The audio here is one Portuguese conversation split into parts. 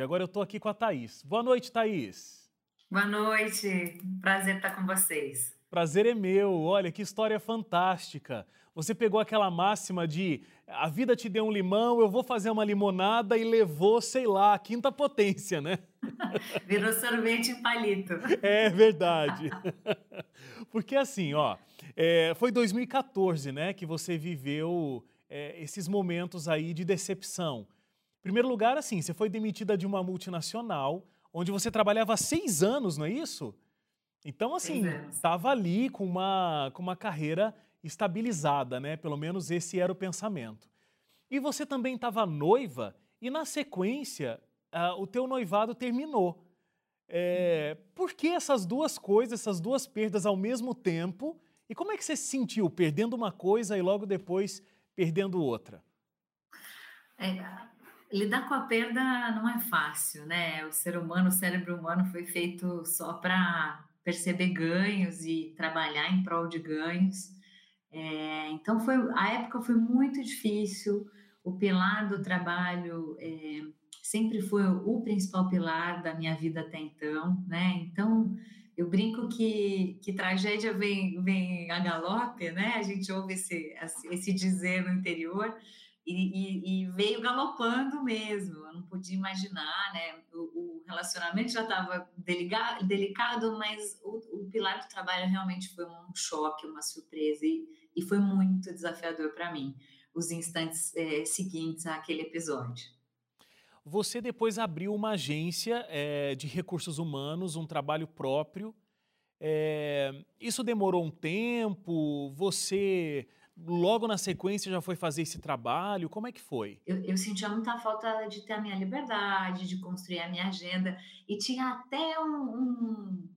Agora eu estou aqui com a Thaís. Boa noite, Thaís. Boa noite. Prazer estar com vocês. Prazer é meu. Olha que história fantástica. Você pegou aquela máxima de a vida te deu um limão, eu vou fazer uma limonada e levou, sei lá, a quinta potência, né? Virou sorvete em palito. É verdade. Porque assim, ó, é, foi 2014, né, que você viveu é, esses momentos aí de decepção. Primeiro lugar, assim, você foi demitida de uma multinacional, onde você trabalhava há seis anos, não é isso? Então, assim, estava ali com uma, com uma carreira estabilizada, né? Pelo menos esse era o pensamento. E você também estava noiva e, na sequência, uh, o teu noivado terminou. É, por que essas duas coisas, essas duas perdas ao mesmo tempo? E como é que você se sentiu perdendo uma coisa e logo depois perdendo outra? É, lidar com a perda não é fácil, né? O ser humano, o cérebro humano foi feito só para perceber ganhos e trabalhar em prol de ganhos. É, então foi a época foi muito difícil. O pilar do trabalho é, sempre foi o principal pilar da minha vida até então, né? Então eu brinco que, que tragédia vem, vem a galope, né? A gente ouve esse, esse dizer no interior e, e, e, veio galopando mesmo. Eu não podia imaginar, né? O, o relacionamento já estava delicado, mas o, o, pilar do trabalho realmente foi um choque, uma surpresa e, e foi muito desafiador para mim. Os instantes é, seguintes àquele episódio. Você depois abriu uma agência é, de recursos humanos, um trabalho próprio. É, isso demorou um tempo? Você logo na sequência já foi fazer esse trabalho? Como é que foi? Eu, eu, sentia muita falta de ter a minha liberdade, de construir a minha agenda, e tinha até um, um,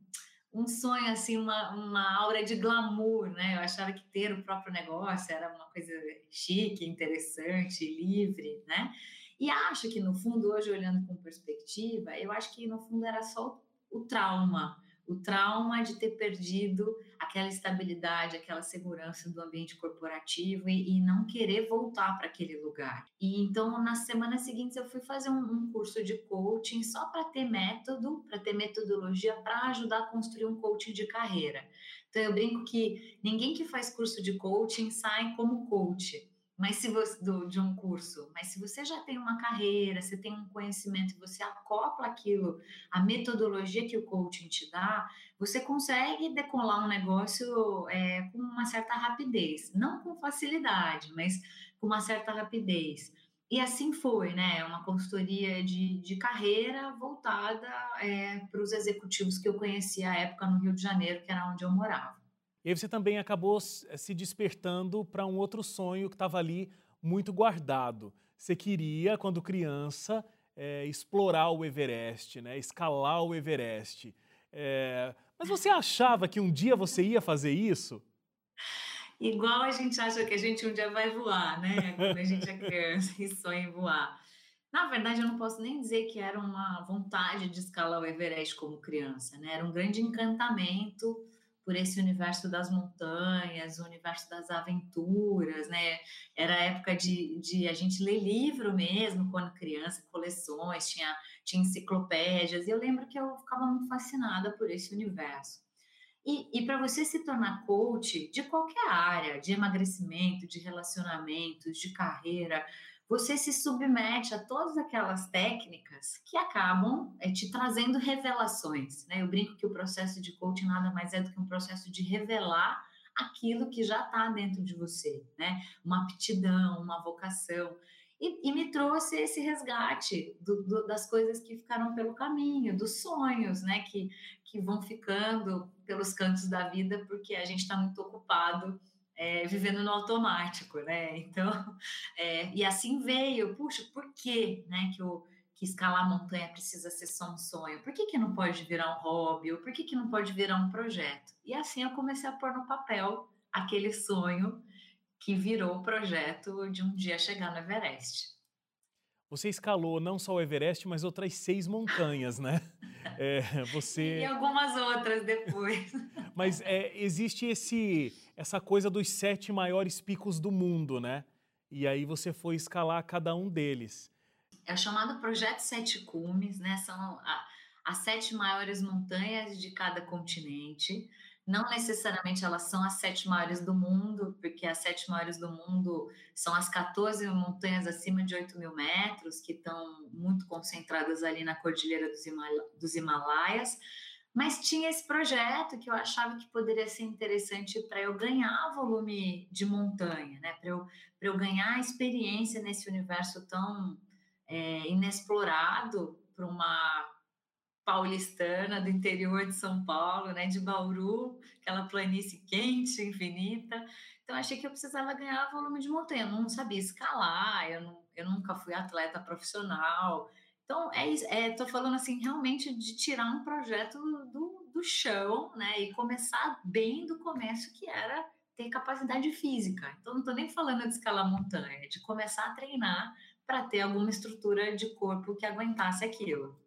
um sonho, assim, uma, uma aura de glamour, né? Eu achava que ter o próprio negócio era uma coisa chique, interessante, livre, né? E acho que, no fundo, hoje, olhando com perspectiva, eu acho que, no fundo, era só o, o trauma, o trauma de ter perdido aquela estabilidade, aquela segurança do ambiente corporativo e, e não querer voltar para aquele lugar. E então, nas semanas seguintes, eu fui fazer um, um curso de coaching só para ter método, para ter metodologia para ajudar a construir um coaching de carreira. Então, eu brinco que ninguém que faz curso de coaching sai como coach mas se você do, de um curso, mas se você já tem uma carreira, você tem um conhecimento, você acopla aquilo, a metodologia que o coaching te dá, você consegue decolar um negócio é, com uma certa rapidez, não com facilidade, mas com uma certa rapidez. E assim foi, né? Uma consultoria de, de carreira voltada é, para os executivos que eu conhecia à época no Rio de Janeiro, que era onde eu morava. E aí você também acabou eh, se despertando para um outro sonho que estava ali muito guardado. Você queria, quando criança, é, explorar o Everest, né? escalar o Everest. É, mas você achava que um dia você ia fazer isso? Igual a gente acha que a gente um dia vai voar, né? Quando a gente é criança e sonha em voar. Na verdade, eu não posso nem dizer que era uma vontade de escalar o Everest como criança, né? Era um grande encantamento por esse universo das montanhas, o universo das aventuras, né? Era a época de, de a gente ler livro mesmo, quando criança, coleções, tinha, tinha enciclopédias, e eu lembro que eu ficava muito fascinada por esse universo. E, e para você se tornar coach de qualquer área, de emagrecimento, de relacionamentos, de carreira, você se submete a todas aquelas técnicas que acabam é, te trazendo revelações. Né? Eu brinco que o processo de coaching nada mais é do que um processo de revelar aquilo que já está dentro de você, né? Uma aptidão, uma vocação. E, e me trouxe esse resgate do, do, das coisas que ficaram pelo caminho, dos sonhos, né? Que, que vão ficando pelos cantos da vida porque a gente está muito ocupado é, vivendo no automático, né? Então, é, e assim veio, puxa, por que, né, que, o, que escalar montanha precisa ser só um sonho? Por que, que não pode virar um hobby? Ou por que, que não pode virar um projeto? E assim eu comecei a pôr no papel aquele sonho que virou o projeto de um dia chegar no Everest. Você escalou não só o Everest, mas outras seis montanhas, né? É, você... E algumas outras depois. Mas é, existe esse, essa coisa dos sete maiores picos do mundo, né? E aí você foi escalar cada um deles. É o chamado Projeto Sete Cumes, né? São a, as sete maiores montanhas de cada continente. Não necessariamente elas são as sete maiores do mundo, porque as sete maiores do mundo são as 14 montanhas acima de 8 mil metros, que estão muito concentradas ali na Cordilheira dos, dos Himalaias. Mas tinha esse projeto que eu achava que poderia ser interessante para eu ganhar volume de montanha, né? para eu, eu ganhar experiência nesse universo tão é, inexplorado para uma paulistana do interior de São Paulo, né, de Bauru, aquela planície quente, infinita. Então achei que eu precisava ganhar volume de montanha. Eu não sabia escalar, eu, não, eu nunca fui atleta profissional. Então é é, falando assim realmente de tirar um projeto do, do chão, né, e começar bem do começo que era ter capacidade física. Então não estou nem falando de escalar montanha, de começar a treinar para ter alguma estrutura de corpo que aguentasse aquilo.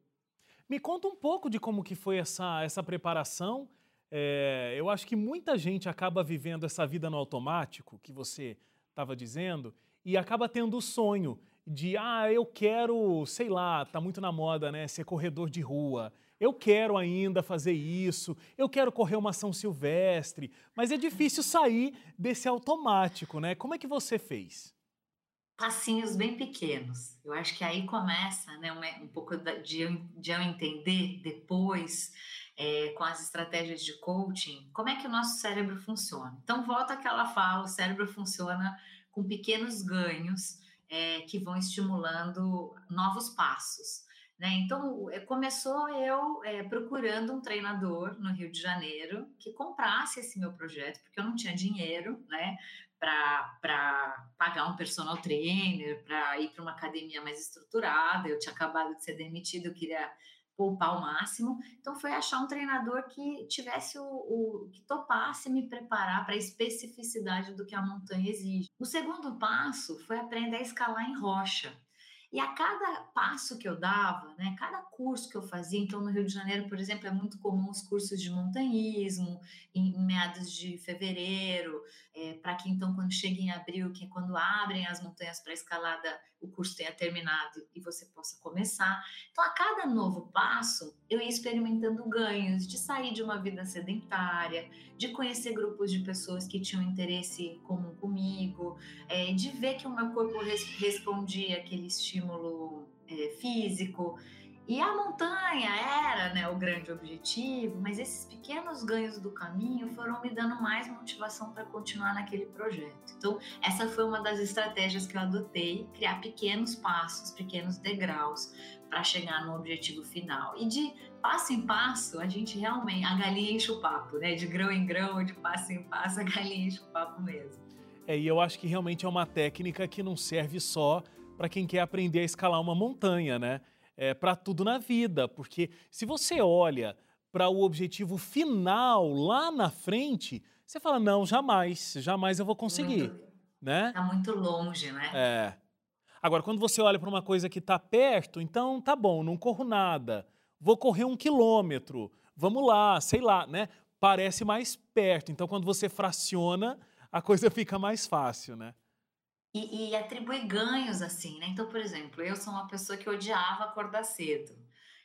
Me conta um pouco de como que foi essa, essa preparação. É, eu acho que muita gente acaba vivendo essa vida no automático, que você estava dizendo, e acaba tendo o sonho de, ah, eu quero, sei lá, tá muito na moda, né, ser corredor de rua. Eu quero ainda fazer isso, eu quero correr uma São Silvestre, mas é difícil sair desse automático, né? Como é que você fez? Passinhos bem pequenos. Eu acho que aí começa né, um, um pouco de eu, de eu entender depois, é, com as estratégias de coaching, como é que o nosso cérebro funciona. Então, volta àquela fala: o cérebro funciona com pequenos ganhos é, que vão estimulando novos passos. Né? Então, é, começou eu é, procurando um treinador no Rio de Janeiro que comprasse esse meu projeto, porque eu não tinha dinheiro né, para pagar um personal trainer, para ir para uma academia mais estruturada. Eu tinha acabado de ser demitido, eu queria poupar o máximo. Então foi achar um treinador que tivesse o, o que topasse me preparar para a especificidade do que a montanha exige. O segundo passo foi aprender a escalar em rocha. E a cada passo que eu dava, né, cada curso que eu fazia, então no Rio de Janeiro, por exemplo, é muito comum os cursos de montanhismo, em, em meados de fevereiro, é, para que então, quando chega em abril, que é quando abrem as montanhas para escalada, o curso tenha terminado e você possa começar. Então, a cada novo passo, eu ia experimentando ganhos de sair de uma vida sedentária, de conhecer grupos de pessoas que tinham interesse comum comigo, é, de ver que o meu corpo res respondia aquele estímulo é, físico. E a montanha era né, o grande objetivo, mas esses pequenos ganhos do caminho foram me dando mais motivação para continuar naquele projeto. Então, essa foi uma das estratégias que eu adotei: criar pequenos passos, pequenos degraus para chegar no objetivo final. E de passo em passo, a gente realmente, a galinha enche o papo, né? De grão em grão, de passo em passo, a galinha enche o papo mesmo. É, e eu acho que realmente é uma técnica que não serve só para quem quer aprender a escalar uma montanha, né? É, para tudo na vida, porque se você olha para o objetivo final lá na frente, você fala não, jamais, jamais eu vou conseguir, muito, né? Tá muito longe, né? É. Agora, quando você olha para uma coisa que está perto, então tá bom, não corro nada, vou correr um quilômetro, vamos lá, sei lá, né? Parece mais perto. Então, quando você fraciona, a coisa fica mais fácil, né? E, e atribuir ganhos assim, né? Então, por exemplo, eu sou uma pessoa que odiava acordar cedo.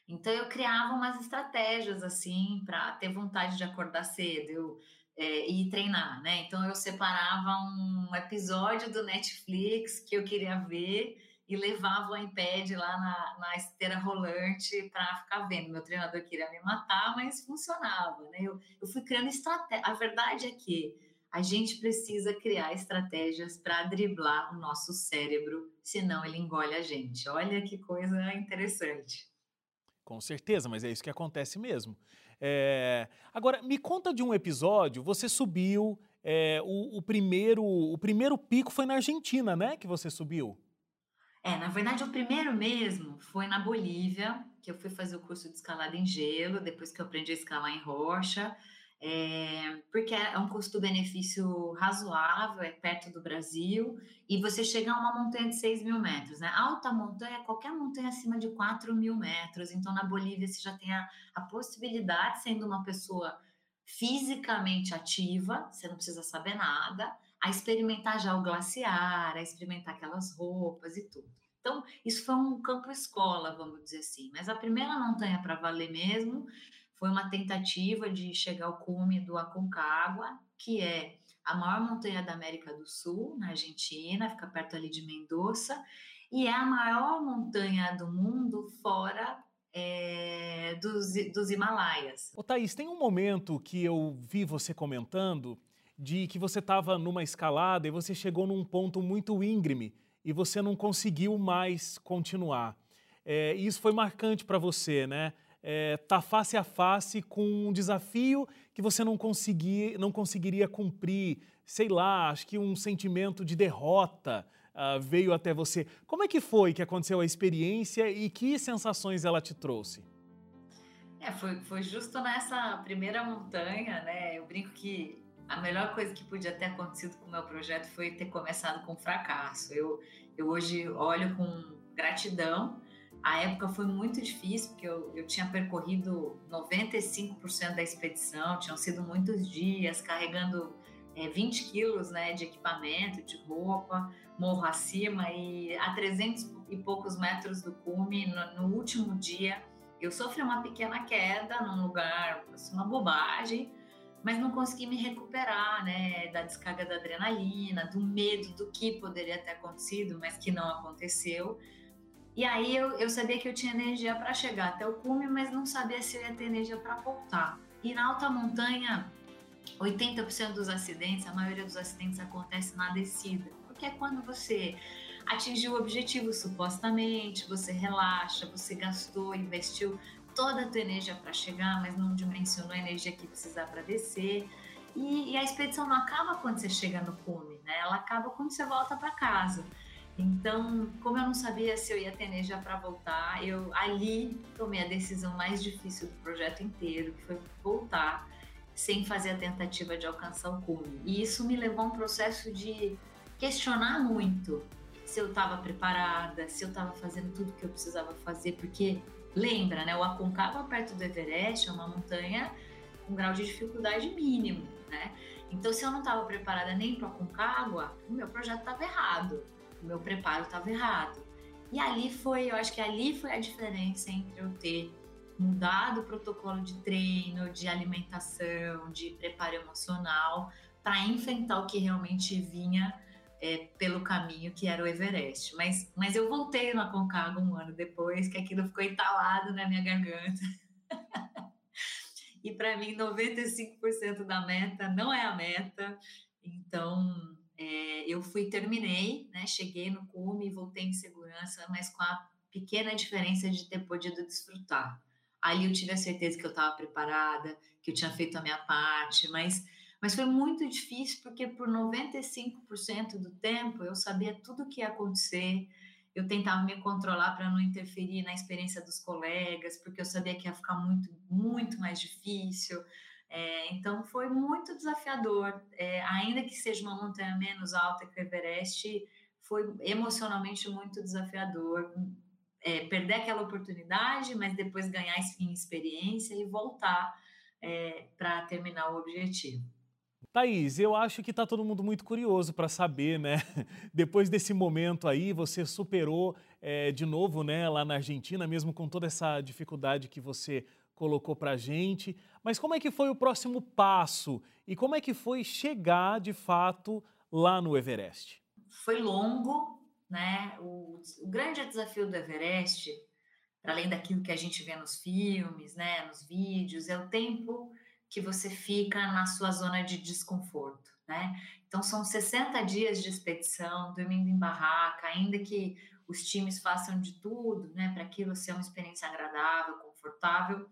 Então eu criava umas estratégias assim para ter vontade de acordar cedo eu, é, e treinar, né? Então eu separava um episódio do Netflix que eu queria ver e levava o iPad lá na, na esteira rolante para ficar vendo. Meu treinador queria me matar, mas funcionava, né? Eu, eu fui criando estratégia. A verdade é que a gente precisa criar estratégias para driblar o nosso cérebro, senão ele engole a gente. Olha que coisa interessante. Com certeza, mas é isso que acontece mesmo. É... Agora, me conta de um episódio, você subiu, é, o, o, primeiro, o primeiro pico foi na Argentina, né, que você subiu? É, na verdade, o primeiro mesmo foi na Bolívia, que eu fui fazer o curso de escalada em gelo, depois que eu aprendi a escalar em rocha é, porque é um custo-benefício razoável, é perto do Brasil, e você chega a uma montanha de 6 mil metros, né? Alta montanha, qualquer montanha acima de 4 mil metros, então na Bolívia você já tem a, a possibilidade, sendo uma pessoa fisicamente ativa, você não precisa saber nada, a experimentar já o glaciar, a experimentar aquelas roupas e tudo. Então, isso foi um campo escola, vamos dizer assim. Mas a primeira montanha para valer mesmo foi uma tentativa de chegar ao cume do Aconcagua, que é a maior montanha da América do Sul, na Argentina, fica perto ali de Mendoza, e é a maior montanha do mundo fora é, dos, dos Himalaias. Ô Thaís, tem um momento que eu vi você comentando de que você estava numa escalada e você chegou num ponto muito íngreme e você não conseguiu mais continuar. É, isso foi marcante para você, né? É, tá face a face com um desafio que você não, consegui, não conseguiria cumprir, sei lá, acho que um sentimento de derrota uh, veio até você. Como é que foi que aconteceu a experiência e que sensações ela te trouxe? É, foi, foi justo nessa primeira montanha, né? Eu brinco que a melhor coisa que podia ter acontecido com o meu projeto foi ter começado com fracasso. Eu, eu hoje olho com gratidão. A época foi muito difícil, porque eu, eu tinha percorrido 95% da expedição, tinham sido muitos dias carregando é, 20 quilos né, de equipamento, de roupa, morro acima, e a 300 e poucos metros do cume, no, no último dia, eu sofri uma pequena queda num lugar, uma bobagem, mas não consegui me recuperar, né, da descarga da adrenalina, do medo do que poderia ter acontecido, mas que não aconteceu. E aí eu, eu sabia que eu tinha energia para chegar até o cume, mas não sabia se eu ia ter energia para voltar. E na alta montanha, 80% dos acidentes, a maioria dos acidentes acontece na descida, porque é quando você atingiu o objetivo supostamente, você relaxa, você gastou, investiu toda a tua energia para chegar, mas não dimensionou a energia que precisar para descer. E, e, a expedição não acaba quando você chega no cume, né? Ela acaba quando você volta para casa. Então, como eu não sabia se eu ia ter energia para voltar, eu ali tomei a decisão mais difícil do projeto inteiro, que foi voltar sem fazer a tentativa de alcançar o cume. E isso me levou a um processo de questionar muito se eu estava preparada, se eu estava fazendo tudo que eu precisava fazer, porque Lembra, né? O Aconcagua perto do Everest é uma montanha com grau de dificuldade mínimo, né? Então, se eu não estava preparada nem para Aconcagua, o meu projeto estava errado, meu preparo estava errado. E ali foi, eu acho que ali foi a diferença entre eu ter mudado o protocolo de treino, de alimentação, de preparo emocional, para enfrentar o que realmente vinha é, pelo caminho que era o Everest. Mas, mas eu voltei no Aconcagua um ano depois, que aquilo ficou entalado na minha garganta. e para mim, 95% da meta não é a meta. Então, é, eu fui, terminei, né? Cheguei no cume, voltei em segurança, mas com a pequena diferença de ter podido desfrutar. Ali eu tive a certeza que eu estava preparada, que eu tinha feito a minha parte, mas mas foi muito difícil porque por 95% do tempo eu sabia tudo o que ia acontecer. Eu tentava me controlar para não interferir na experiência dos colegas, porque eu sabia que ia ficar muito, muito mais difícil. É, então foi muito desafiador. É, ainda que seja uma montanha menos alta que o Everest, foi emocionalmente muito desafiador. É, perder aquela oportunidade, mas depois ganhar em experiência e voltar é, para terminar o objetivo. Thaís, eu acho que está todo mundo muito curioso para saber, né? Depois desse momento aí, você superou é, de novo, né, lá na Argentina, mesmo com toda essa dificuldade que você colocou para a gente. Mas como é que foi o próximo passo e como é que foi chegar de fato lá no Everest? Foi longo, né? O, o grande desafio do Everest, além daquilo que a gente vê nos filmes, né, nos vídeos, é o tempo que você fica na sua zona de desconforto, né? Então são 60 dias de expedição, dormindo em barraca, ainda que os times façam de tudo, né, para aquilo ser uma experiência agradável, confortável.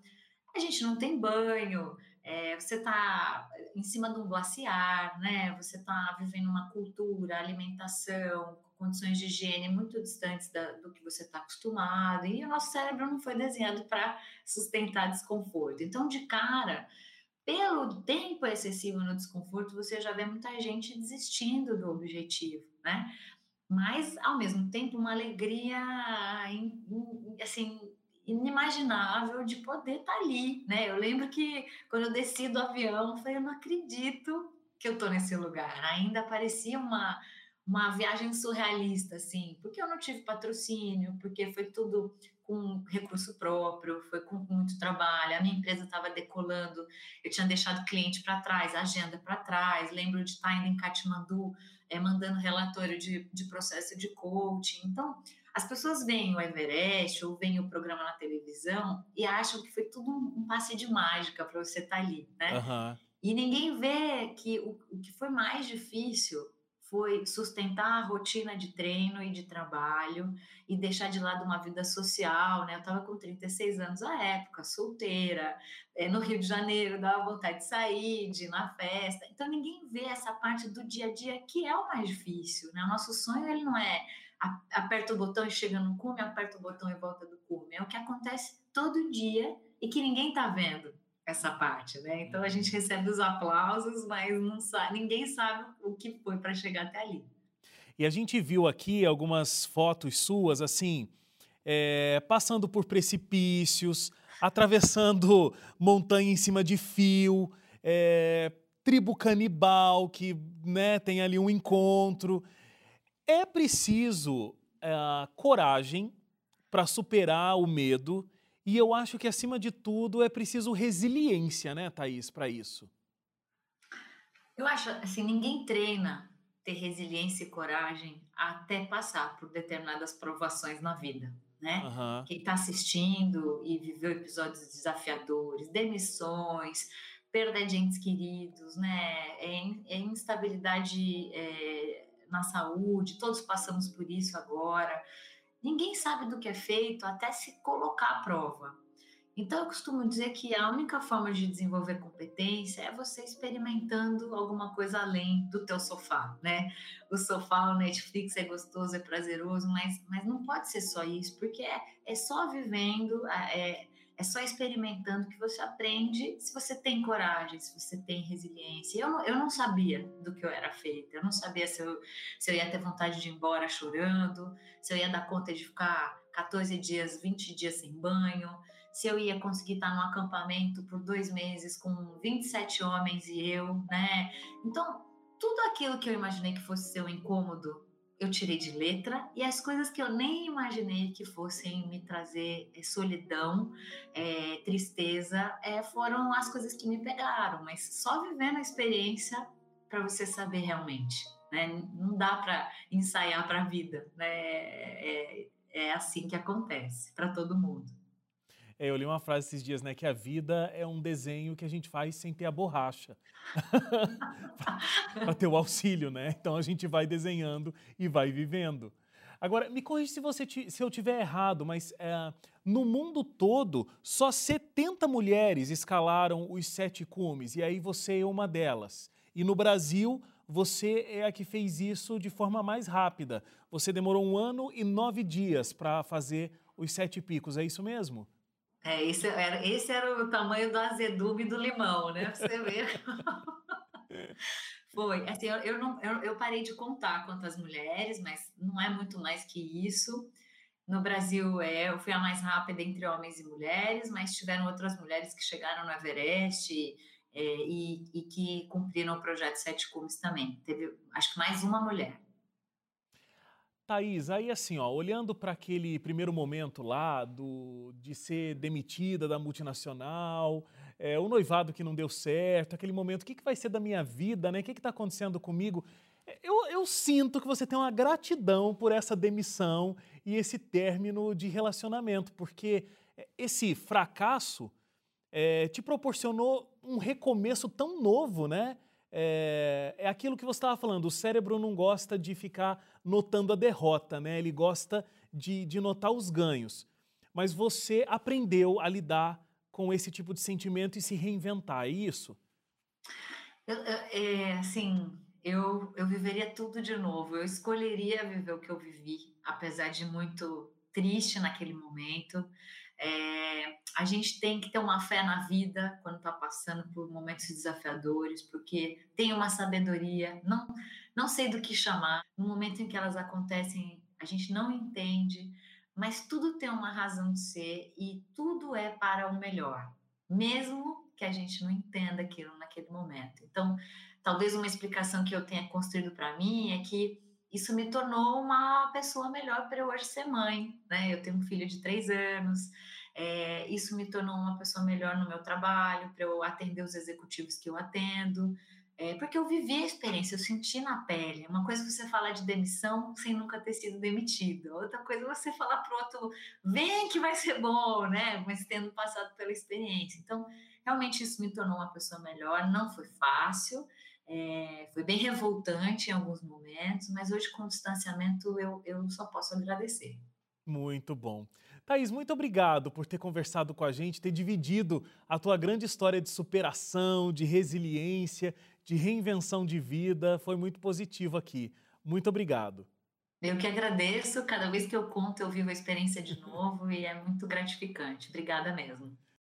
A gente não tem banho, é, você está em cima de um glaciar, né? Você está vivendo uma cultura, alimentação, condições de higiene muito distantes da, do que você está acostumado. E o nosso cérebro não foi desenhado para sustentar desconforto. Então, de cara, pelo tempo excessivo no desconforto, você já vê muita gente desistindo do objetivo, né? Mas, ao mesmo tempo, uma alegria, assim, inimaginável de poder estar tá ali, né? Eu lembro que quando eu desci do avião, eu falei, eu não acredito que eu estou nesse lugar. Ainda parecia uma, uma viagem surrealista, assim, porque eu não tive patrocínio, porque foi tudo com recurso próprio, foi com muito trabalho, a minha empresa estava decolando, eu tinha deixado cliente para trás, agenda para trás, lembro de estar indo em Katmandu, é, mandando relatório de, de processo de coaching. Então, as pessoas veem o Everest ou veem o programa na televisão e acham que foi tudo um, passe de mágica para você estar tá ali, né? Uhum. E ninguém vê que o, o que foi mais difícil foi sustentar a rotina de treino e de trabalho e deixar de lado uma vida social, né? Eu estava com 36 anos à época, solteira, é, no Rio de Janeiro, dava vontade de sair, de ir na festa. Então ninguém vê essa parte do dia a dia que é o mais difícil, né? O nosso sonho ele não é aperta o botão e chega no cume, aperta o botão e volta do cume. É o que acontece todo dia e que ninguém está vendo essa parte, né? Então a gente recebe os aplausos, mas não sabe, ninguém sabe o que foi para chegar até ali. E a gente viu aqui algumas fotos suas, assim, é, passando por precipícios, atravessando montanha em cima de fio, é, tribo canibal que né, tem ali um encontro. É preciso é, coragem para superar o medo e eu acho que, acima de tudo, é preciso resiliência, né, Thaís, para isso. Eu acho, assim, ninguém treina ter resiliência e coragem até passar por determinadas provações na vida, né? Uhum. Quem está assistindo e viveu episódios desafiadores, demissões, perda de entes queridos, né? É, é instabilidade é, na saúde, todos passamos por isso agora. Ninguém sabe do que é feito até se colocar à prova. Então, eu costumo dizer que a única forma de desenvolver competência é você experimentando alguma coisa além do teu sofá, né? O sofá, o Netflix é gostoso, é prazeroso, mas, mas não pode ser só isso, porque é, é só vivendo, é, é só experimentando que você aprende se você tem coragem, se você tem resiliência. Eu não, eu não sabia do que eu era feita, eu não sabia se eu, se eu ia ter vontade de ir embora chorando, se eu ia dar conta de ficar 14 dias, 20 dias sem banho, se eu ia conseguir estar num acampamento por dois meses com 27 homens e eu, né? Então, tudo aquilo que eu imaginei que fosse ser um incômodo eu tirei de letra e as coisas que eu nem imaginei que fossem me trazer é, solidão, é, tristeza, é, foram as coisas que me pegaram. Mas só vivendo a experiência para você saber realmente, né? Não dá para ensaiar para a vida, né? É, é assim que acontece para todo mundo. É, eu li uma frase esses dias, né? Que a vida é um desenho que a gente faz sem ter a borracha. para ter o auxílio, né? Então a gente vai desenhando e vai vivendo. Agora, me corrija se, você, se eu tiver errado, mas é, no mundo todo, só 70 mulheres escalaram os sete cumes, e aí você é uma delas. E no Brasil, você é a que fez isso de forma mais rápida. Você demorou um ano e nove dias para fazer os sete picos, é isso mesmo? É, esse era, esse era o tamanho do azedume do limão, né? Pra você ver. Foi, assim, eu, eu, não, eu, eu parei de contar quantas mulheres, mas não é muito mais que isso. No Brasil, é, eu fui a mais rápida entre homens e mulheres, mas tiveram outras mulheres que chegaram no Everest é, e, e, que cumpriram o projeto Sete Cumes também. Teve, acho que mais uma mulher. Thaís, aí assim, ó, olhando para aquele primeiro momento lá do, de ser demitida da multinacional, é, o noivado que não deu certo, aquele momento, o que, que vai ser da minha vida, né? O que está acontecendo comigo? Eu, eu sinto que você tem uma gratidão por essa demissão e esse término de relacionamento, porque esse fracasso é, te proporcionou um recomeço tão novo, né? é, é aquilo que você estava falando, o cérebro não gosta de ficar notando a derrota, né? ele gosta de, de notar os ganhos. Mas você aprendeu a lidar com esse tipo de sentimento e se reinventar, é isso? Eu, é, assim, eu, eu viveria tudo de novo. Eu escolheria viver o que eu vivi, apesar de muito triste naquele momento. É, a gente tem que ter uma fé na vida quando está passando por momentos desafiadores, porque tem uma sabedoria, não, não sei do que chamar. No momento em que elas acontecem, a gente não entende, mas tudo tem uma razão de ser e tudo é para o melhor, mesmo que a gente não entenda aquilo naquele momento. Então, talvez uma explicação que eu tenha construído para mim é que isso me tornou uma pessoa melhor para eu hoje ser mãe, né? Eu tenho um filho de três anos, é, isso me tornou uma pessoa melhor no meu trabalho, para eu atender os executivos que eu atendo, é, porque eu vivi a experiência, eu senti na pele. Uma coisa é você falar de demissão sem nunca ter sido demitido, outra coisa é você falar para outro, vem que vai ser bom, né? Mas tendo passado pela experiência. Então, realmente isso me tornou uma pessoa melhor, não foi fácil. É, foi bem revoltante em alguns momentos, mas hoje, com o distanciamento, eu, eu só posso agradecer. Muito bom. Thaís, muito obrigado por ter conversado com a gente, ter dividido a tua grande história de superação, de resiliência, de reinvenção de vida. Foi muito positivo aqui. Muito obrigado. Eu que agradeço. Cada vez que eu conto, eu vivo a experiência de novo e é muito gratificante. Obrigada mesmo.